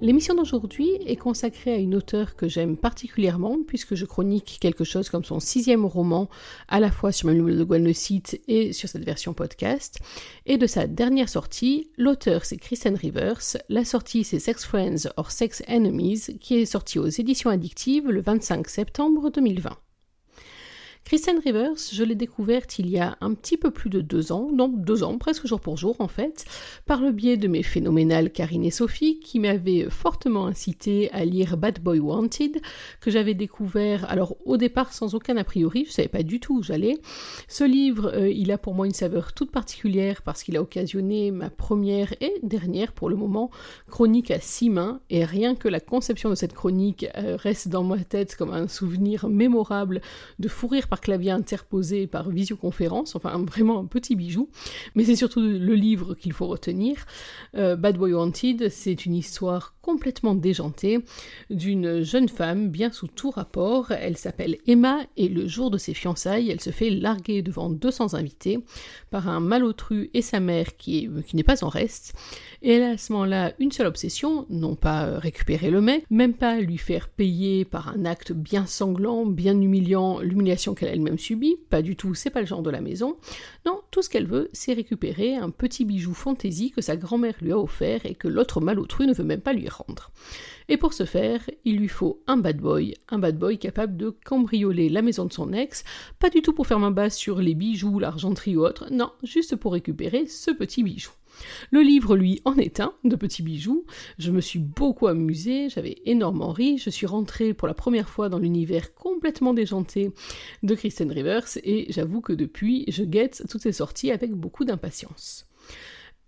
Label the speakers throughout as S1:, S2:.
S1: L'émission d'aujourd'hui est consacrée à une auteure que j'aime particulièrement puisque je chronique quelque chose comme son sixième roman à la fois sur le de Gwen le site et sur cette version podcast. Et de sa dernière sortie, l'auteur c'est Kristen Rivers, la sortie c'est Sex Friends or Sex Enemies qui est sortie aux éditions addictives le 25 septembre 2020. Kristen Rivers, je l'ai découverte il y a un petit peu plus de deux ans, non deux ans, presque jour pour jour en fait, par le biais de mes phénoménales Karine et Sophie qui m'avaient fortement incité à lire Bad Boy Wanted, que j'avais découvert alors au départ sans aucun a priori, je savais pas du tout où j'allais. Ce livre, euh, il a pour moi une saveur toute particulière parce qu'il a occasionné ma première et dernière pour le moment chronique à six mains et rien que la conception de cette chronique euh, reste dans ma tête comme un souvenir mémorable de fou rire clavier interposé par visioconférence, enfin vraiment un petit bijou, mais c'est surtout le livre qu'il faut retenir. Euh, Bad Boy Wanted, c'est une histoire complètement déjantée d'une jeune femme bien sous tout rapport. Elle s'appelle Emma et le jour de ses fiançailles, elle se fait larguer devant 200 invités par un malotru et sa mère qui, qui n'est pas en reste. Et elle a à ce moment-là une seule obsession, non pas récupérer le mec, même pas lui faire payer par un acte bien sanglant, bien humiliant, l'humiliation qu'elle elle-même subie, pas du tout, c'est pas le genre de la maison. Non, tout ce qu'elle veut, c'est récupérer un petit bijou fantaisie que sa grand-mère lui a offert et que l'autre malotru ne veut même pas lui rendre. Et pour ce faire, il lui faut un bad boy, un bad boy capable de cambrioler la maison de son ex, pas du tout pour faire main basse sur les bijoux, l'argenterie ou autre, non, juste pour récupérer ce petit bijou. Le livre, lui, en est un, de petits bijoux. Je me suis beaucoup amusée, j'avais énormément ri. Je suis rentrée pour la première fois dans l'univers complètement déjanté de Kristen Rivers et j'avoue que depuis, je guette toutes ces sorties avec beaucoup d'impatience.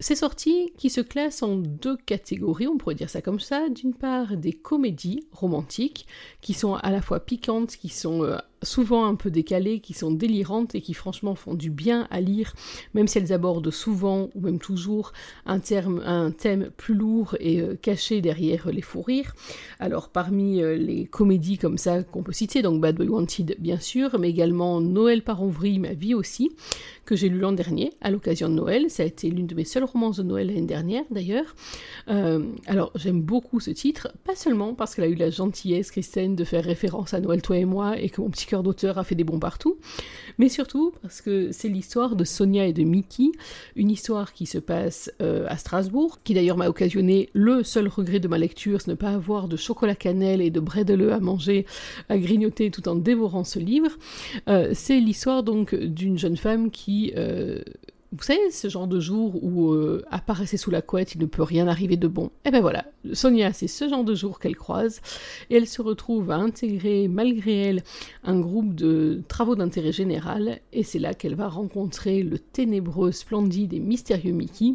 S1: Ces sorties qui se classent en deux catégories, on pourrait dire ça comme ça. D'une part, des comédies romantiques qui sont à la fois piquantes, qui sont euh, souvent un peu décalées, qui sont délirantes et qui franchement font du bien à lire, même si elles abordent souvent ou même toujours un, terme, un thème plus lourd et euh, caché derrière les fous rires. Alors parmi euh, les comédies comme ça qu'on peut citer, donc Bad Boy Wanted bien sûr, mais également Noël par en ma vie aussi, que j'ai lu l'an dernier à l'occasion de Noël. Ça a été l'une de mes seules romances de Noël l'année dernière d'ailleurs. Euh, alors j'aime beaucoup ce titre, pas seulement parce qu'elle a eu la gentillesse, Christine, de faire référence à Noël, toi et moi, et que mon petit cœur d'auteur a fait des bons partout, mais surtout parce que c'est l'histoire de Sonia et de Mickey, une histoire qui se passe euh, à Strasbourg, qui d'ailleurs m'a occasionné le seul regret de ma lecture, c'est ne pas avoir de chocolat cannelle et de bredele à manger, à grignoter tout en dévorant ce livre. Euh, c'est l'histoire donc d'une jeune femme qui euh, vous savez, ce genre de jour où, euh, sous la couette, il ne peut rien arriver de bon. Eh ben voilà, Sonia, c'est ce genre de jour qu'elle croise, et elle se retrouve à intégrer, malgré elle, un groupe de travaux d'intérêt général, et c'est là qu'elle va rencontrer le ténébreux, splendide et mystérieux Mickey,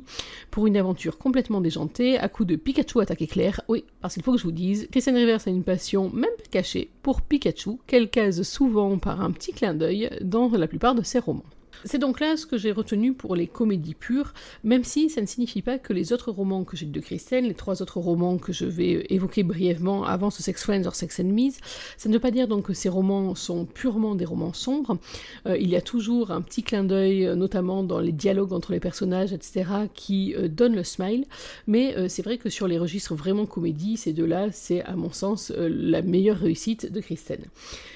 S1: pour une aventure complètement déjantée, à coup de Pikachu attaque éclair. Oui, parce qu'il faut que je vous dise, Christian Rivers a une passion, même cachée, pour Pikachu, qu'elle case souvent par un petit clin d'œil dans la plupart de ses romans. C'est donc là ce que j'ai retenu pour les comédies pures, même si ça ne signifie pas que les autres romans que j'ai de Christelle, les trois autres romans que je vais évoquer brièvement avant ce Sex Friends or Sex Enemies, ça ne veut pas dire donc que ces romans sont purement des romans sombres. Euh, il y a toujours un petit clin d'œil, euh, notamment dans les dialogues entre les personnages, etc., qui euh, donne le smile. Mais c'est vrai que sur les registres vraiment comédie, ces deux-là, c'est à mon sens la meilleure réussite de Christelle.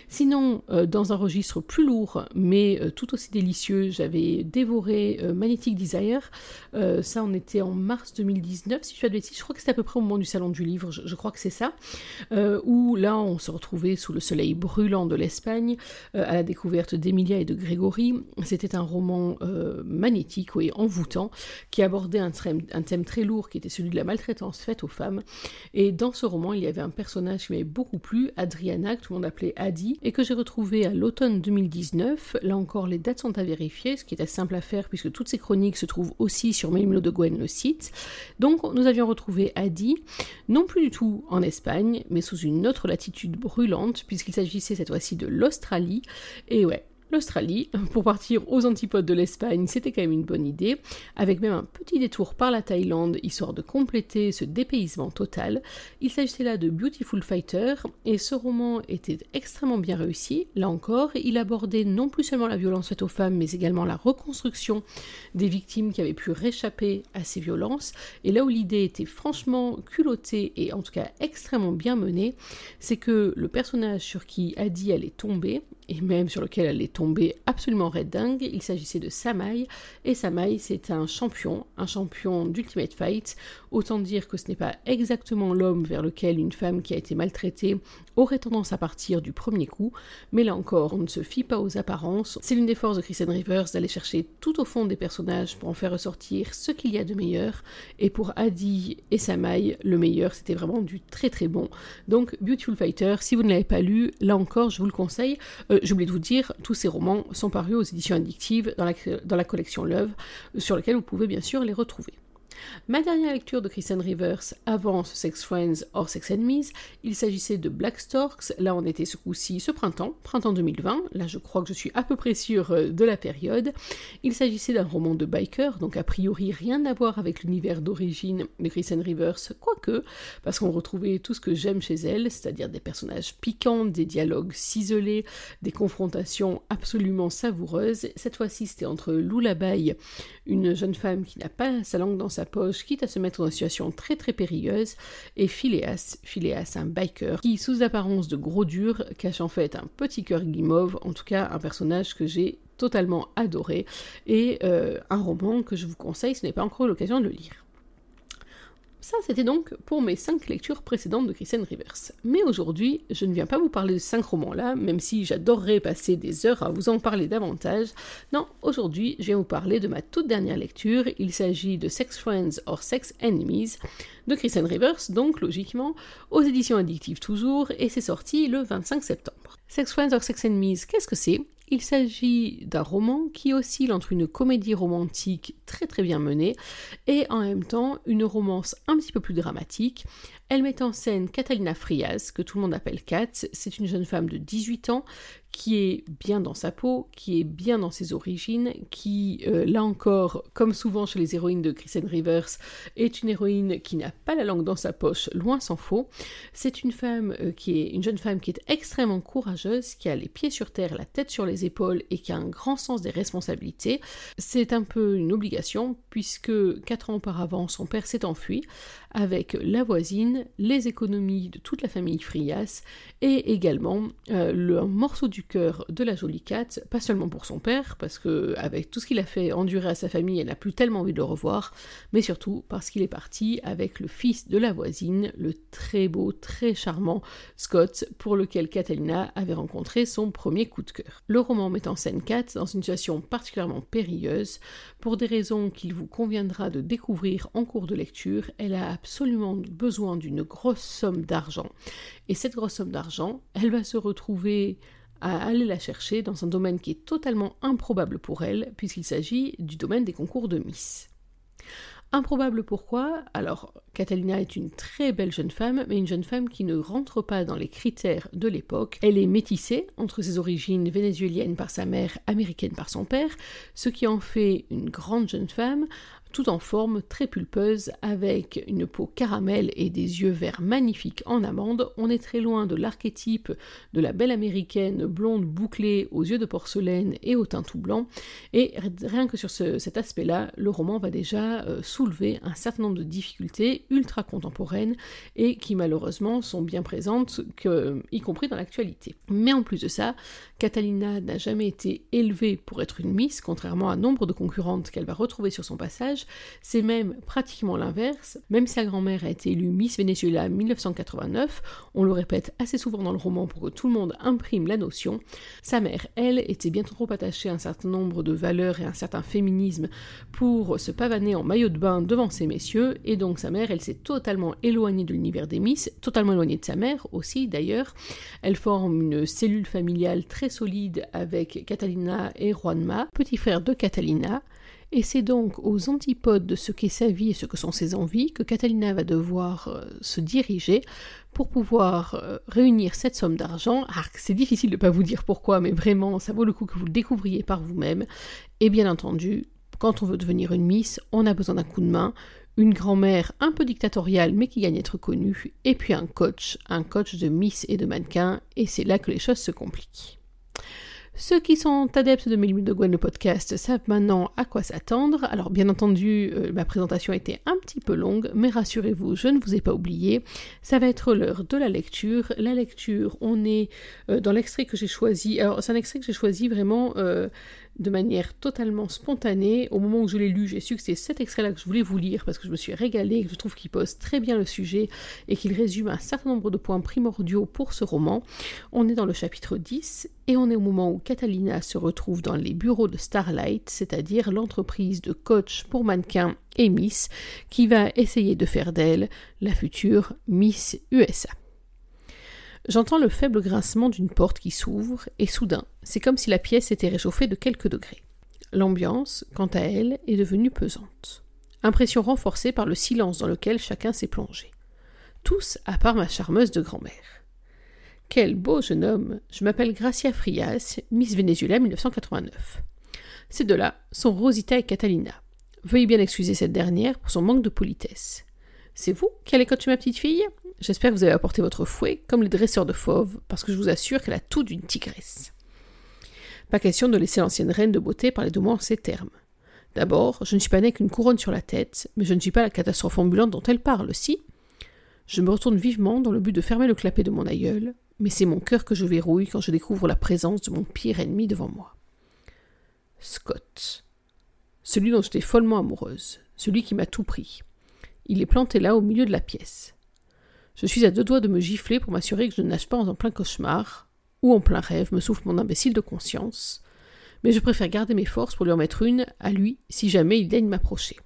S1: Sinon, dans un registre plus lourd, mais tout aussi délicieux, j'avais dévoré euh, Magnetic Desire. Euh, ça, on était en mars 2019, si je fais de bêtises. Je crois que c'était à peu près au moment du salon du livre, je, crois que c'est ça. Euh, où là, on se retrouvait sous le soleil brûlant de l'Espagne, à la découverte d'Emilia et de Grégory. C'était un roman magnétique, oui, envoûtant, qui abordait un, un, thème très lourd qui était celui de la maltraitance faite aux femmes. Et dans ce roman, il y avait un personnage qui m'avait beaucoup plu, Adriana, que tout le monde appelait Adi, et que j'ai retrouvé à l'automne 2019. Là encore, les dates sont à vérifier ce qui était simple à faire puisque toutes ces chroniques se trouvent aussi sur Mémelo de Gwen, le site. Donc nous avions retrouvé Adi, non plus du tout en Espagne, mais sous une autre latitude brûlante, puisqu'il s'agissait cette fois-ci de l'Australie. Et ouais, l'Australie. Pour partir aux antipodes de l'Espagne, c'était quand même une bonne idée, avec même un petit détour par la Thaïlande, histoire de compléter ce dépaysement total. Il s'agissait là de Beautiful Fighter, et ce roman était extrêmement bien réussi. Là encore, il abordait non plus seulement la violence faite aux femmes, mais également la reconstruction des victimes qui avaient pu réchapper à ces violences. Et là où l'idée était franchement culottée et en tout cas extrêmement bien menée, c'est que le personnage sur qui Adi allait tomber, et même sur lequel elle est tombée absolument red dingue. Il s'agissait de Samai, et Samai c'est un champion, un champion d'Ultimate Fight. Autant dire que ce n'est pas exactement l'homme vers lequel une femme qui a été maltraitée aurait tendance à partir du premier coup, mais là encore, on ne se fie pas aux apparences. C'est l'une des forces de Kristen Rivers d'aller chercher tout au fond des personnages pour en faire ressortir ce qu'il y a de meilleur, et pour Adi et Samai, le meilleur, c'était vraiment du très très bon. Donc, Beautiful Fighter, si vous ne l'avez pas lu, là encore, je vous le conseille. Euh, j'ai oublié de vous dire, tous ces romans sont parus aux éditions addictives dans la, dans la collection Love, sur laquelle vous pouvez bien sûr les retrouver. Ma dernière lecture de Kristen Rivers avant Sex Friends or Sex Enemies, il s'agissait de Black Storks. Là, on était ce coup-ci ce printemps, printemps 2020. Là, je crois que je suis à peu près sûre euh, de la période. Il s'agissait d'un roman de biker, donc a priori rien à voir avec l'univers d'origine de Kristen Rivers, quoique, parce qu'on retrouvait tout ce que j'aime chez elle, c'est-à-dire des personnages piquants, des dialogues ciselés, des confrontations absolument savoureuses. Cette fois-ci, c'était entre Lullaby, une jeune femme qui n'a pas sa langue dans sa poche, quitte à se mettre dans une situation très très périlleuse, et Phileas, Phileas, un biker, qui sous apparence de gros dur, cache en fait un petit cœur guimauve, en tout cas un personnage que j'ai totalement adoré, et euh, un roman que je vous conseille, ce n'est pas encore l'occasion de le lire. Ça, c'était donc pour mes 5 lectures précédentes de Christian Rivers. Mais aujourd'hui, je ne viens pas vous parler de 5 romans-là, même si j'adorerais passer des heures à vous en parler davantage. Non, aujourd'hui, je viens vous parler de ma toute dernière lecture. Il s'agit de Sex Friends or Sex Enemies de Christian Rivers, donc logiquement, aux éditions addictives toujours, et c'est sorti le 25 septembre. Sex Friends or Sex Enemies, qu'est-ce que c'est? Il s'agit d'un roman qui oscille entre une comédie romantique très très bien menée et en même temps une romance un petit peu plus dramatique. Elle met en scène Catalina Frias, que tout le monde appelle Kat. C'est une jeune femme de 18 ans qui est bien dans sa peau, qui est bien dans ses origines, qui, euh, là encore, comme souvent chez les héroïnes de Kristen Rivers, est une héroïne qui n'a pas la langue dans sa poche, loin s'en faut. C'est une femme euh, qui est une jeune femme qui est extrêmement courageuse, qui a les pieds sur terre, la tête sur les épaules et qui a un grand sens des responsabilités. C'est un peu une obligation puisque quatre ans auparavant, son père s'est enfui avec la voisine, les économies de toute la famille Frias et également euh, le morceau du cœur de la jolie Kat, pas seulement pour son père, parce que avec tout ce qu'il a fait endurer à sa famille, elle n'a plus tellement envie de le revoir, mais surtout parce qu'il est parti avec le fils de la voisine, le très beau, très charmant Scott, pour lequel Catalina avait rencontré son premier coup de cœur. Le roman met en scène Kat dans une situation particulièrement périlleuse, pour des raisons qu'il vous conviendra de découvrir en cours de lecture, elle a absolument besoin d'une grosse somme d'argent. Et cette grosse somme d'argent, elle va se retrouver à aller la chercher dans un domaine qui est totalement improbable pour elle, puisqu'il s'agit du domaine des concours de Miss. Improbable pourquoi? Alors, Catalina est une très belle jeune femme, mais une jeune femme qui ne rentre pas dans les critères de l'époque. Elle est métissée entre ses origines vénézuéliennes par sa mère, américaine par son père, ce qui en fait une grande jeune femme, tout en forme, très pulpeuse, avec une peau caramel et des yeux verts magnifiques en amande. On est très loin de l'archétype de la belle américaine blonde bouclée aux yeux de porcelaine et au teint tout blanc. Et rien que sur cet aspect-là, le roman va déjà euh, soulever un certain nombre de difficultés ultra contemporaines et qui malheureusement sont bien présentes, y compris dans l'actualité. Mais en plus de ça, Catalina n'a jamais été élevée pour être une Miss, contrairement à nombre de concurrentes qu'elle va retrouver sur son passage. C'est même pratiquement l'inverse. Même sa grand-mère a été élue Miss Venezuela en 1989, on le répète assez souvent dans le roman pour que tout le monde imprime la notion, sa mère, elle, était bien trop attachée à un certain nombre de valeurs et à un certain féminisme pour se pavaner en maillot de bain devant ces messieurs, et donc sa mère, elle s'est totalement éloignée de l'univers des Miss, totalement éloignée de sa mère aussi d'ailleurs. Elle forme une cellule familiale très solide avec Catalina et Juanma, petit frère de Catalina, Et c'est donc aux antipodes de ce qu'est sa vie et ce que sont ses envies que Catalina va devoir euh, se diriger pour pouvoir euh, réunir cette somme d'argent. Ah, c'est difficile de ne pas vous dire pourquoi, mais vraiment, ça vaut le coup que vous le découvriez par vous-même. Et bien entendu, quand on veut devenir une Miss, on a besoin d'un coup de main, une grand-mère un peu dictatoriale mais qui gagne à être connue, et puis un coach, un coach de Miss et de mannequin, et c'est là que les choses se compliquent. Ceux qui sont adeptes de Mélimule de Gwen, le podcast, savent maintenant à quoi s'attendre. Alors, bien entendu, euh, ma présentation a été un petit peu longue, mais rassurez-vous, je ne vous ai pas oublié. Ça va être l'heure de la lecture. La lecture, on est euh, dans l'extrait que j'ai choisi. Alors, c'est un extrait que j'ai choisi vraiment euh, de manière totalement spontanée. Au moment où je l'ai lu, j'ai su que c'est cet extrait-là que je voulais vous lire parce que je me suis régalée, que je trouve qu'il pose très bien le sujet et qu'il résume un certain nombre de points primordiaux pour ce roman. On est dans le chapitre 10 et on est au moment où Catalina se retrouve dans les bureaux de Starlight, c'est-à-dire l'entreprise de coach pour mannequins et Miss, qui va essayer de faire d'elle la future Miss USA. J'entends le faible grincement d'une porte qui s'ouvre, et soudain, c'est comme si la pièce s'était réchauffée de quelques degrés. L'ambiance, quant à elle, est devenue pesante. Impression renforcée par le silence dans lequel chacun s'est plongé. Tous, à part ma charmeuse de grand-mère. Quel beau jeune homme Je m'appelle Gracia Frias, Miss Venezuela 1989. Ces deux-là sont Rosita et Catalina. Veuillez bien excuser cette dernière pour son manque de politesse. C'est vous qui allez coacher ma petite fille? J'espère que vous avez apporté votre fouet, comme les dresseurs de fauves, parce que je vous assure qu'elle a tout d'une tigresse. Pas question de laisser l'ancienne reine de beauté parler de moi en ces termes. D'abord, je ne suis pas née qu'une couronne sur la tête, mais je ne suis pas la catastrophe ambulante dont elle parle, si? Je me retourne vivement dans le but de fermer le clapet de mon aïeul, mais c'est mon cœur que je verrouille quand je découvre la présence de mon pire ennemi devant moi. Scott. Celui dont j'étais follement amoureuse, celui qui m'a tout pris. Il est planté là au milieu de la pièce. Je suis à deux doigts de me gifler pour m'assurer que je ne nage pas en plein cauchemar, ou en plein rêve, me souffle mon imbécile de conscience, mais je préfère garder mes forces pour lui en mettre une à lui si jamais il daigne m'approcher.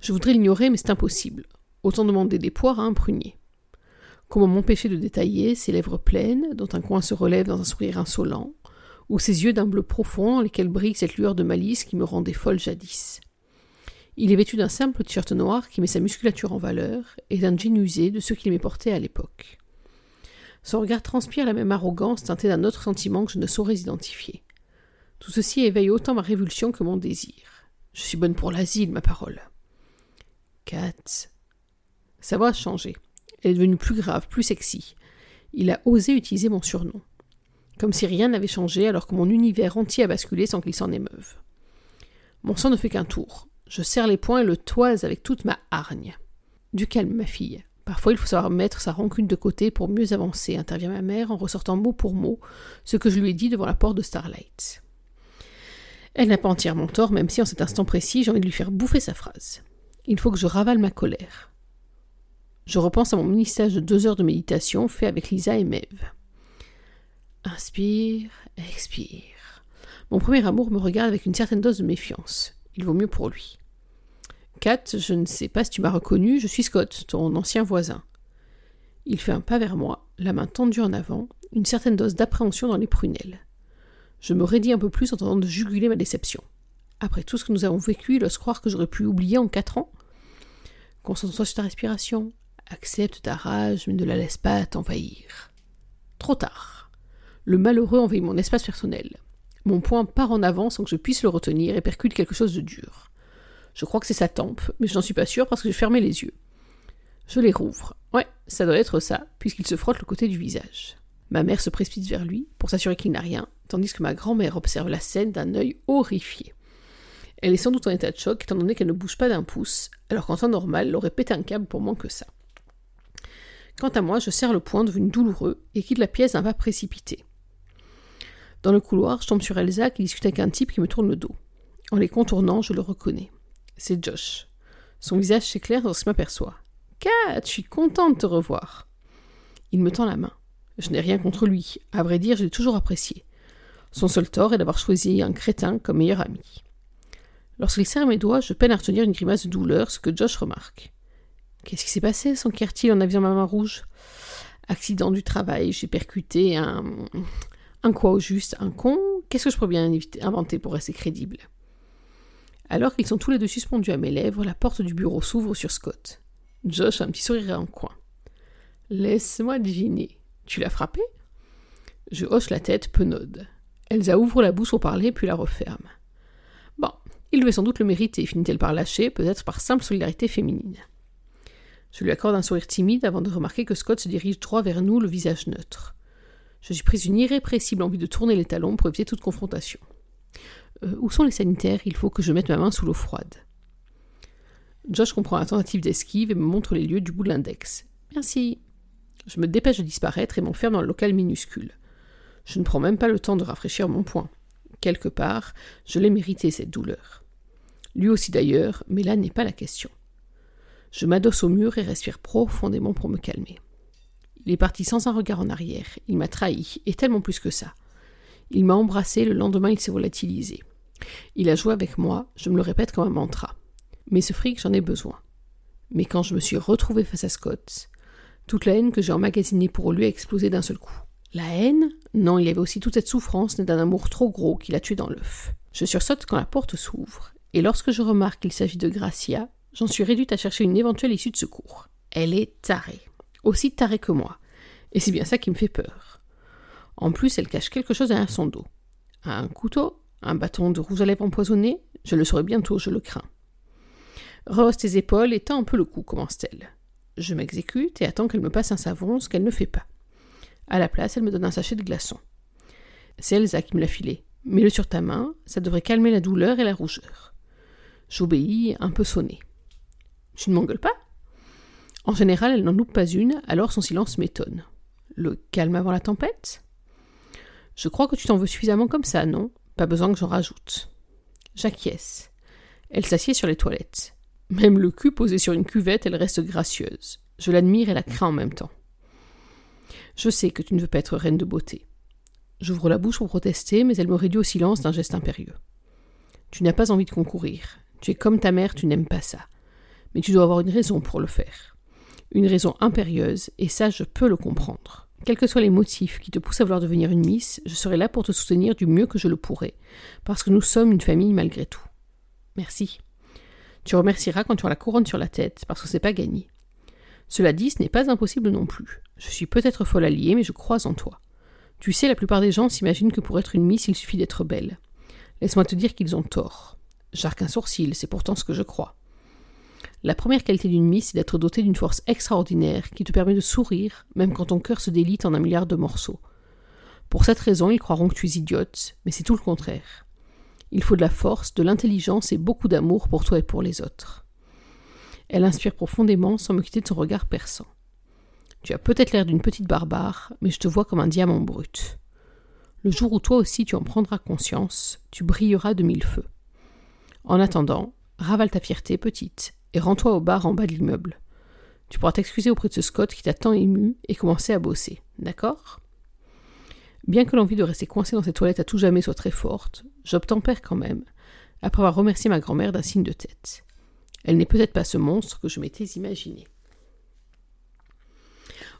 S1: Je voudrais l'ignorer, mais c'est impossible. Autant demander des poires à un prunier. Comment m'empêcher de détailler ses lèvres pleines, dont un coin se relève dans un sourire insolent, ou ses yeux d'un bleu profond dans lesquels brille cette lueur de malice qui me rendait folle jadis? Il est vêtu d'un simple t-shirt noir qui met sa musculature en valeur et d'un jean usé de ceux qu'il aimait porter à l'époque. Son regard transpire la même arrogance teintée d'un autre sentiment que je ne saurais identifier. Tout ceci éveille autant ma révulsion que mon désir. Je suis bonne pour l'asile, ma parole. Kat. Sa voix a changé. Elle est devenue plus grave, plus sexy. Il a osé utiliser mon surnom. Comme si rien n'avait changé alors que mon univers entier a basculé sans qu'il s'en émeuve. Mon sang ne fait qu'un tour. Je serre les poings et le toise avec toute ma hargne. Du calme, ma fille. Parfois, il faut savoir mettre sa rancune de côté pour mieux avancer, intervient ma mère en ressortant mot pour mot ce que je lui ai dit devant la porte de Starlight. Elle n'a pas entièrement tort, même si en cet instant précis, j'ai envie de lui faire bouffer sa phrase. Il faut que je ravale ma colère. Je repense à mon mini-stage de deux heures de méditation fait avec Lisa et Mev. Inspire, expire. Mon premier amour me regarde avec une certaine dose de méfiance. Il vaut mieux pour lui. Je ne sais pas si tu m'as reconnu, je suis Scott, ton ancien voisin. Il fait un pas vers moi, la main tendue en avant, une certaine dose d'appréhension dans les prunelles. Je me raidis un peu plus en tentant de juguler ma déception. Après tout ce que nous avons vécu, il ose croire que j'aurais pu oublier en quatre ans? Concentre-toi sur ta respiration. Accepte ta rage, mais ne la laisse pas t'envahir. Trop tard. Le malheureux envahit mon espace personnel. Mon poing part en avant sans que je puisse le retenir et percute quelque chose de dur. Je crois que c'est sa tempe, mais je n'en suis pas sûr parce que j'ai fermé les yeux. Je les rouvre. Ouais, ça doit être ça, puisqu'il se frotte le côté du visage. Ma mère se précipite vers lui pour s'assurer qu'il n'a rien, tandis que ma grand-mère observe la scène d'un œil horrifié. Elle est sans doute en état de choc, étant donné qu'elle ne bouge pas d'un pouce, alors qu'en temps normal, elle aurait pété un câble pour moins que ça. Quant à moi, je serre le poing devenu douloureux et quitte la pièce d'un pas précipité. Dans le couloir, je tombe sur Elsa qui discute avec un type qui me tourne le dos. En les contournant, je le reconnais. C'est Josh. Son visage s'éclaire lorsqu'il m'aperçoit. Kat, je suis contente de te revoir. Il me tend la main. Je n'ai rien contre lui. À vrai dire, je l'ai toujours apprécié. Son seul tort est d'avoir choisi un crétin comme meilleur ami. Lorsqu'il serre mes doigts, je peine à retenir une grimace de douleur, ce que Josh remarque. Qu'est-ce qui s'est passé s'enquiert-il en aviant ma main rouge? Accident du travail, j'ai percuté un. Un quoi au juste Un con Qu'est-ce que je pourrais bien inventer pour rester crédible? Alors qu'ils sont tous les deux suspendus à mes lèvres, la porte du bureau s'ouvre sur Scott. Josh a un petit sourire en coin. Laisse-moi deviner. Tu l'as frappé? Je hoche la tête, penaude. Elsa ouvre la bouche pour parler, puis la referme. Bon, il devait sans doute le mériter, finit-elle par lâcher, peut-être par simple solidarité féminine. Je lui accorde un sourire timide avant de remarquer que Scott se dirige droit vers nous, le visage neutre. Je suis prise d'une irrépressible envie de tourner les talons pour éviter toute confrontation. Euh, où sont les sanitaires? Il faut que je mette ma main sous l'eau froide. Josh comprend la tentative d'esquive et me montre les lieux du bout de l'index. Merci. Je me dépêche de disparaître et m'enferme dans le local minuscule. Je ne prends même pas le temps de rafraîchir mon poing. Quelque part, je l'ai mérité cette douleur. Lui aussi d'ailleurs, mais là n'est pas la question. Je m'adosse au mur et respire profondément pour me calmer. Il est parti sans un regard en arrière, il m'a trahi, et tellement plus que ça. Il m'a embrassé, le lendemain il s'est volatilisé. Il a joué avec moi, je me le répète comme un mantra. Mais ce fric, j'en ai besoin. Mais quand je me suis retrouvée face à Scott, toute la haine que j'ai emmagasinée pour lui a explosé d'un seul coup. La haine? Non, il y avait aussi toute cette souffrance née d'un amour trop gros qui l'a tué dans l'œuf. Je sursaute quand la porte s'ouvre, et lorsque je remarque qu'il s'agit de Gracia, j'en suis réduite à chercher une éventuelle issue de secours. Elle est tarée. Aussi tarée que moi. Et c'est bien ça qui me fait peur. En plus, elle cache quelque chose derrière son dos. Un couteau? Un bâton de rouge à lèvres empoisonné Je le saurai bientôt, je le crains. Rehausse tes épaules et tends un peu le cou, commence-t-elle. Je m'exécute et attends qu'elle me passe un savon, ce qu'elle ne fait pas. À la place, elle me donne un sachet de glaçons. C'est Elsa qui me l'a filé. Mets-le sur ta main, ça devrait calmer la douleur et la rougeur. J'obéis, un peu sonné. Tu ne m'engueules pas? En général, elle n'en loupe pas une, alors son silence m'étonne. Le calme avant la tempête? Je crois que tu t'en veux suffisamment comme ça, non? Pas besoin que j'en rajoute. J'acquiesce. Elle s'assied sur les toilettes. Même le cul posé sur une cuvette, elle reste gracieuse. Je l'admire et la crains en même temps. Je sais que tu ne veux pas être reine de beauté. J'ouvre la bouche pour protester, mais elle me réduit au silence d'un geste impérieux. Tu n'as pas envie de concourir. Tu es comme ta mère, tu n'aimes pas ça. Mais tu dois avoir une raison pour le faire. Une raison impérieuse, et ça je peux le comprendre. Quels que soient les motifs qui te poussent à vouloir devenir une Miss, je serai là pour te soutenir du mieux que je le pourrai, parce que nous sommes une famille malgré tout. Merci. Tu remercieras quand tu auras la couronne sur la tête, parce que c'est pas gagné. Cela dit, ce n'est pas impossible non plus. Je suis peut-être folle alliée, mais je crois en toi. Tu sais, la plupart des gens s'imaginent que pour être une Miss, il suffit d'être belle. Laisse-moi te dire qu'ils ont tort. J'arque un sourcil, c'est pourtant ce que je crois. La première qualité d'une Miss, c'est d'être dotée d'une force extraordinaire qui te permet de sourire, même quand ton cœur se délite en un milliard de morceaux. Pour cette raison, ils croiront que tu es idiote, mais c'est tout le contraire. Il faut de la force, de l'intelligence et beaucoup d'amour pour toi et pour les autres. Elle inspire profondément sans me quitter de son regard perçant. Tu as peut-être l'air d'une petite barbare, mais je te vois comme un diamant brut. Le jour où toi aussi tu en prendras conscience, tu brilleras de mille feux. En attendant, ravale ta fierté, petite, et rends-toi au bar en bas de l'immeuble. Tu pourras t'excuser auprès de ce Scott qui t'a tant ému et commencer à bosser, d'accord? Bien que l'envie de rester coincé dans cette toilette à tout jamais soit très forte, j'obtempère quand même, après avoir remercié ma grand-mère d'un signe de tête. Elle n'est peut-être pas ce monstre que je m'étais imaginé.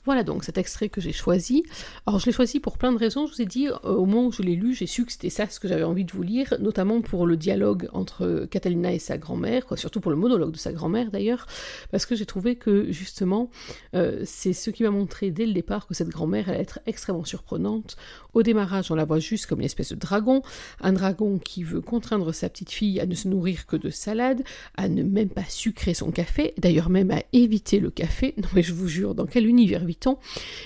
S1: Voilà donc cet extrait que j'ai choisi. Alors je l'ai choisi pour plein de raisons. Je vous ai dit, euh, au moment où je l'ai lu, j'ai su que c'était ça ce que j'avais envie de vous lire, notamment pour le dialogue entre Catalina et sa grand-mère, surtout pour le monologue de sa grand-mère d'ailleurs, parce que j'ai trouvé que justement, euh, c'est ce qui m'a montré dès le départ que cette grand-mère allait être extrêmement surprenante. Au démarrage, on la voit juste comme une espèce de dragon, un dragon qui veut contraindre sa petite fille à ne se nourrir que de salade, à ne même pas sucrer son café, d'ailleurs même à éviter le café. Non mais je vous jure, dans quel univers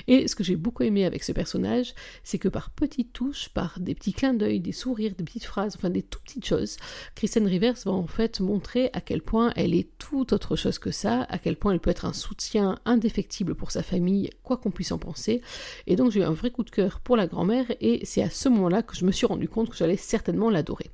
S1: et ce que j'ai beaucoup aimé avec ce personnage, c'est que par petites touches, par des petits clins d'œil, des sourires, des petites phrases, enfin des tout petites choses, Kristen Rivers va en fait montrer à quel point elle est tout autre chose que ça, à quel point elle peut être un soutien indéfectible pour sa famille, quoi qu'on puisse en penser. Et donc j'ai eu un vrai coup de cœur pour la grand-mère et c'est à ce moment-là que je me suis rendu compte que j'allais certainement l'adorer.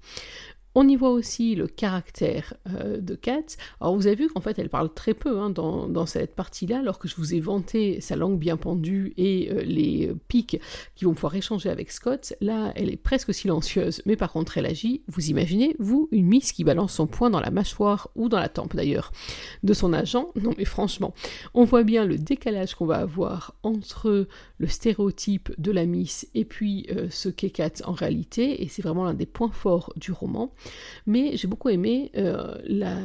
S1: On y voit aussi le caractère euh, de Kat. Alors vous avez vu qu'en fait elle parle très peu hein, dans, cette partie-là, alors que je vous ai vanté sa langue bien pendue et euh, les pics qui vont pouvoir échanger avec Scott. Là, elle est presque silencieuse, mais par contre elle agit. Vous imaginez, vous, une Miss qui balance son poing dans la mâchoire ou dans la tempe d'ailleurs de son agent Non mais franchement, on voit bien le décalage qu'on va avoir entre le stéréotype de la Miss et puis euh, ce qu'est Kat en réalité, et c'est vraiment l'un des points forts du roman. Mais j'ai beaucoup aimé euh, la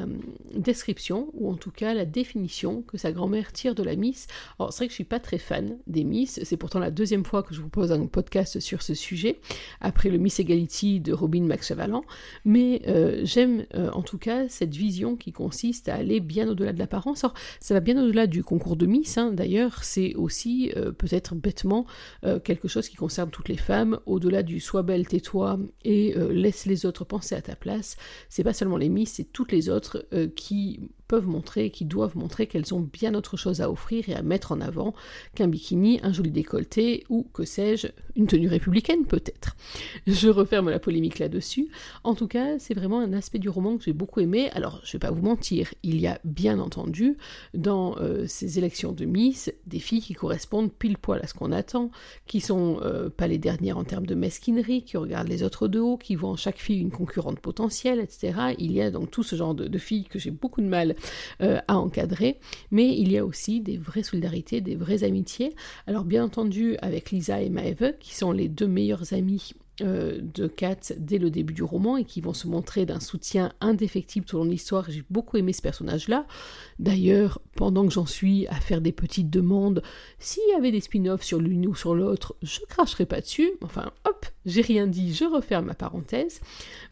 S1: description, ou en tout cas la définition que sa grand-mère tire de la Miss. Alors c'est vrai que je suis pas très fan des Miss, c'est pourtant la deuxième fois que je vous pose un podcast sur ce sujet, après le Miss Equality de Robin McChavalan, mais euh, j'aime euh, en tout cas cette vision qui consiste à aller bien au-delà de l'apparence. Alors ça va bien au-delà du concours de Miss, hein. d'ailleurs c'est aussi peut-être bêtement quelque chose qui concerne toutes les femmes, au-delà du sois belle, tais-toi et laisse les autres penser à place, c'est pas seulement les Miss, c'est toutes les autres euh, qui peuvent montrer, qui doivent montrer qu'elles ont bien autre chose à offrir et à mettre en avant qu'un bikini, un joli décolleté ou, que sais-je, une tenue républicaine peut-être. Je referme la polémique là-dessus. En tout cas, c'est vraiment un aspect du roman que j'ai beaucoup aimé. Alors, je vais pas vous mentir, il y a bien entendu dans euh, ces élections de Miss des filles qui correspondent pile poil à ce qu'on attend, qui sont euh, pas les dernières en termes de mesquinerie, qui regardent les autres de haut, qui voient en chaque fille une concurrente potentielle, etc. Il y a donc tout ce genre de filles que j'ai beaucoup de mal euh, à encadrer, mais il y a aussi des vraies solidarités, des vraies amitiés. Alors bien entendu avec Lisa et Maeve, qui sont les deux meilleures amies euh, de Kat dès le début du roman et qui vont se montrer d'un soutien indéfectible tout au long de l'histoire. J'ai beaucoup aimé ce personnage-là. D'ailleurs, pendant que j'en suis à faire des petites demandes, s'il y avait des spin-offs sur l'une ou sur l'autre, je cracherai pas dessus. Enfin, hop, j'ai rien dit, je referme ma parenthèse.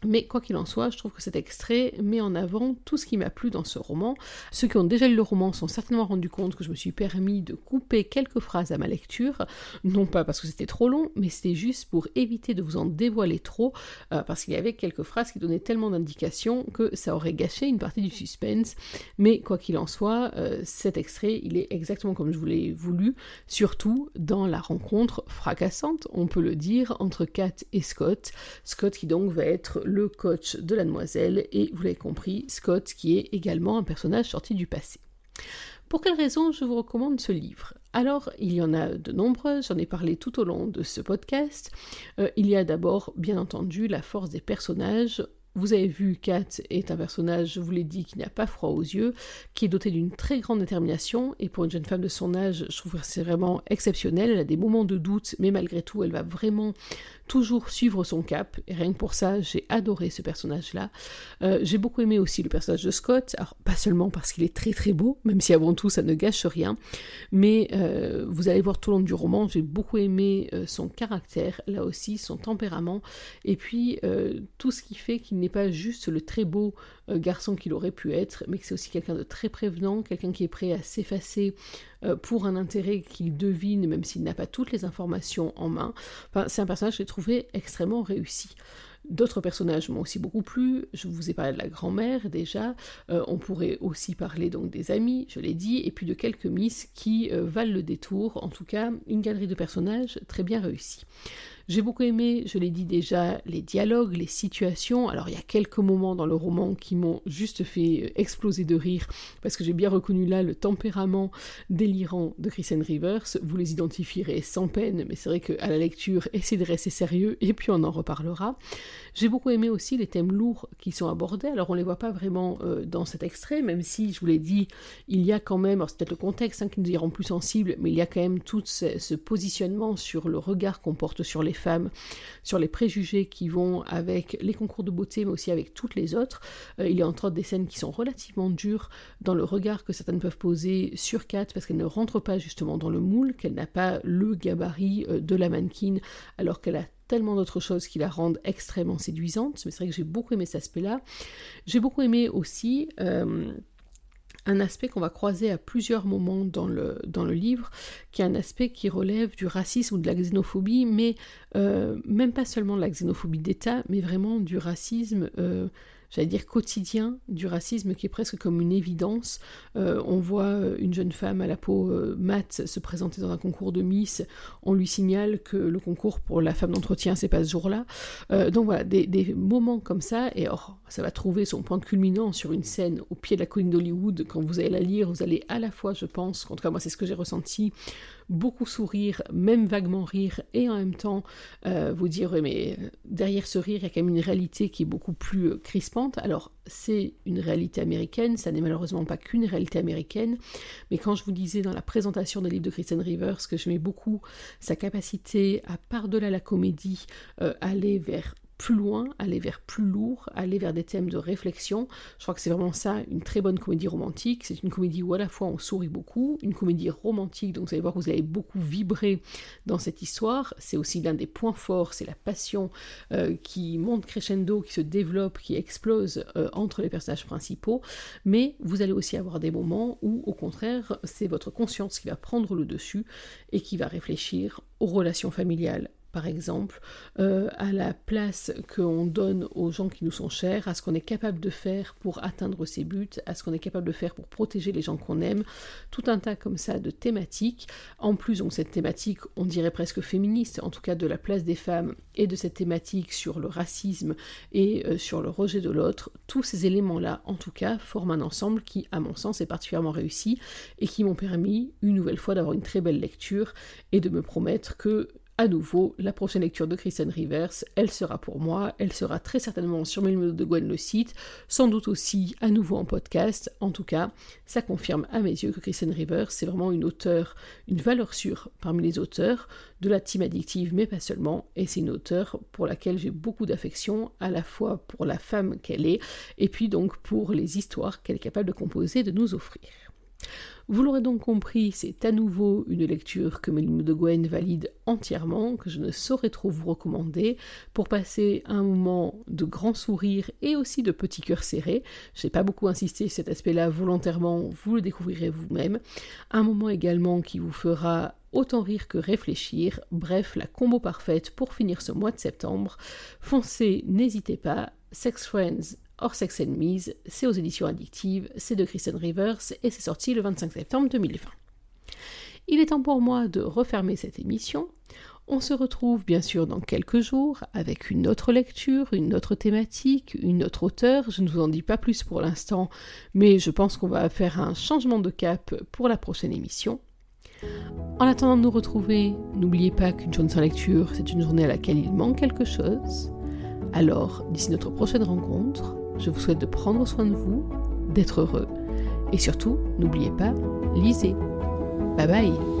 S1: Mais quoi qu'il en soit, je trouve que cet extrait met en avant tout ce qui m'a plu dans ce roman. Ceux qui ont déjà lu le roman sont certainement rendus compte que je me suis permis de couper quelques phrases à ma lecture, non pas parce que c'était trop long, mais c'était juste pour éviter de vous en dévoiler trop, euh, parce qu'il y avait quelques phrases qui donnaient tellement d'indications que ça aurait gâché une partie du suspense. Mais quoi qu'il en soit, euh, cet extrait, il est exactement comme je vous l'ai voulu, surtout dans la rencontre fracassante, on peut le dire, entre Et Scott. Scott qui donc va être le coach de la demoiselle, et vous l'avez compris, Scott qui est également un personnage sorti du passé. Pour quelles raisons je vous recommande ce livre? Alors, il y en a de nombreuses, j'en ai parlé tout au long de ce podcast. Euh, il y a d'abord, bien entendu, la force des personnages. Vous avez vu, Kat est un personnage, je vous l'ai dit, qui n'a pas froid aux yeux, qui est doté d'une très grande détermination, et pour une jeune femme de son âge, je trouve que c'est vraiment exceptionnel. Elle a des moments de doute, mais malgré tout, elle va vraiment toujours suivre son cap, et rien que pour ça, j'ai adoré ce personnage-là. Euh, j'ai beaucoup aimé aussi le personnage de Scott, pas seulement parce qu'il est très très beau, même si avant tout ça ne gâche rien, mais euh, vous allez voir tout au long du roman, j'ai beaucoup aimé euh, son caractère, là aussi, son tempérament, et puis tout ce qui fait qu'il n'est pas juste le très beau garçon qu'il aurait pu être, mais que c'est aussi quelqu'un de très prévenant, quelqu'un qui est prêt à s'effacer pour un intérêt qu'il devine, même s'il n'a pas toutes les informations en main. c'est un personnage que j'ai trouvé extrêmement réussi. D'autres personnages m'ont aussi beaucoup plu. Je vous ai parlé de la grand-mère déjà. Euh, on pourrait aussi parler donc des amis, je l'ai dit, et puis de quelques miss qui euh, valent le détour. En tout cas, une galerie de personnages très bien réussie. J'ai beaucoup aimé, je l'ai dit déjà, les dialogues, les situations. Alors il y a quelques moments dans le roman qui m'ont juste fait euh, exploser de rire, parce que j'ai bien reconnu là le tempérament délirant de Kristen Rivers. Vous les identifierez sans peine, mais c'est vrai qu'à la lecture, essayez de rester sérieux, et puis on en reparlera. J'ai beaucoup aimé aussi les thèmes lourds qui sont abordés. Alors on les voit pas vraiment euh, dans cet extrait, même si je vous l'ai dit, il y a quand même, alors c'est peut-être le contexte hein, qui nous y rend plus sensibles, mais il y a quand même tout ce, positionnement sur le regard qu'on porte sur les femmes, sur les préjugés qui vont avec les concours de beauté, mais aussi avec toutes les autres. Euh, il y a entre autres des scènes qui sont relativement dures dans le regard que certaines peuvent poser sur Kat parce qu'elle ne rentre pas justement dans le moule, qu'elle n'a pas le gabarit euh, de la mannequin alors qu'elle a tellement d'autres choses qui la rendent extrêmement séduisante, mais c'est vrai que j'ai beaucoup aimé cet aspect-là. J'ai beaucoup aimé aussi euh, un aspect qu'on va croiser à plusieurs moments dans le, livre, qui est un aspect qui relève du racisme ou de la xénophobie, mais euh, même pas seulement de la xénophobie d'État, mais vraiment du racisme euh, j'allais dire quotidien du racisme qui est presque comme une évidence. Euh, on voit euh, une jeune femme à la peau euh, mate se présenter dans un concours de Miss, on lui signale que le concours pour la femme d'entretien c'est pas ce jour-là. donc voilà, des, moments comme ça, et or ça va trouver son point culminant sur une scène au pied de la colline d'Hollywood. Quand vous allez la lire, vous allez à la fois, je pense, en tout cas moi c'est ce que j'ai ressenti, beaucoup sourire, même vaguement rire, et en même temps euh, vous dire, mais euh, derrière ce rire, il y a quand même une réalité qui est beaucoup plus euh, crispante. Alors, c'est une réalité américaine, ça n'est malheureusement pas qu'une réalité américaine, mais quand je vous disais dans la présentation des livres de Kristen Rivers que j'aimais beaucoup sa capacité à, par-delà la comédie, aller vers plus loin, aller vers plus lourd, aller vers des thèmes de réflexion. Je crois que c'est vraiment ça, une très bonne comédie romantique. C'est une comédie où à la fois on sourit beaucoup, une comédie romantique, donc vous allez voir que vous allez beaucoup vibrer dans cette histoire. C'est aussi l'un des points forts, c'est la passion euh, qui monte crescendo, qui se développe, qui explose euh, entre les personnages principaux. Mais vous allez aussi avoir des moments où, au contraire, c'est votre conscience qui va prendre le dessus et qui va réfléchir aux relations familiales, par exemple, euh, à la place qu'on donne aux gens qui nous sont chers, à ce qu'on est capable de faire pour atteindre ses buts, à ce qu'on est capable de faire pour protéger les gens qu'on aime, tout un tas comme ça de thématiques. En plus, donc cette thématique, on dirait presque féministe, en tout cas de la place des femmes et de cette thématique sur le racisme et euh, sur le rejet de l'autre, tous ces éléments-là, en tout cas, forment un ensemble qui, à mon sens, est particulièrement réussi et qui m'ont permis, une nouvelle fois, d'avoir une très belle lecture et de me promettre que à nouveau, la prochaine lecture de Kristen Rivers, elle sera pour moi, elle sera très certainement sur Mélimode de Gwen le site, sans doute aussi à nouveau en podcast. En tout cas, ça confirme à mes yeux que Kristen Rivers, c'est vraiment une auteure, une valeur sûre parmi les auteurs de la team addictive, mais pas seulement. Et c'est une auteure pour laquelle j'ai beaucoup d'affection, à la fois pour la femme qu'elle est, et puis donc pour les histoires qu'elle est capable de composer, de nous offrir. Vous l'aurez donc compris, c'est à nouveau une lecture que Mélimou de Gwen valide entièrement, que je ne saurais trop vous recommander, pour passer un moment de grand sourire et aussi de petit cœur serré. Je n'ai pas beaucoup insisté sur cet aspect-là volontairement, vous le découvrirez vous-même. Un moment également qui vous fera autant rire que réfléchir. Bref, la combo parfaite pour finir ce mois de septembre. Foncez, n'hésitez pas. Sex Friends Hors Sex Enemies, c'est aux éditions addictives, c'est de Kristen Rivers et c'est sorti le 25 septembre 2020. Il est temps pour moi de refermer cette émission. On se retrouve bien sûr dans quelques jours avec une autre lecture, une autre thématique, une autre auteur. Je ne vous en dis pas plus pour l'instant, mais je pense qu'on va faire un changement de cap pour la prochaine émission. En attendant de nous retrouver, n'oubliez pas qu'une journée sans lecture, c'est une journée à laquelle il manque quelque chose. Alors, d'ici notre prochaine rencontre, je vous souhaite de prendre soin de vous, d'être heureux et surtout, n'oubliez pas, lisez. Bye bye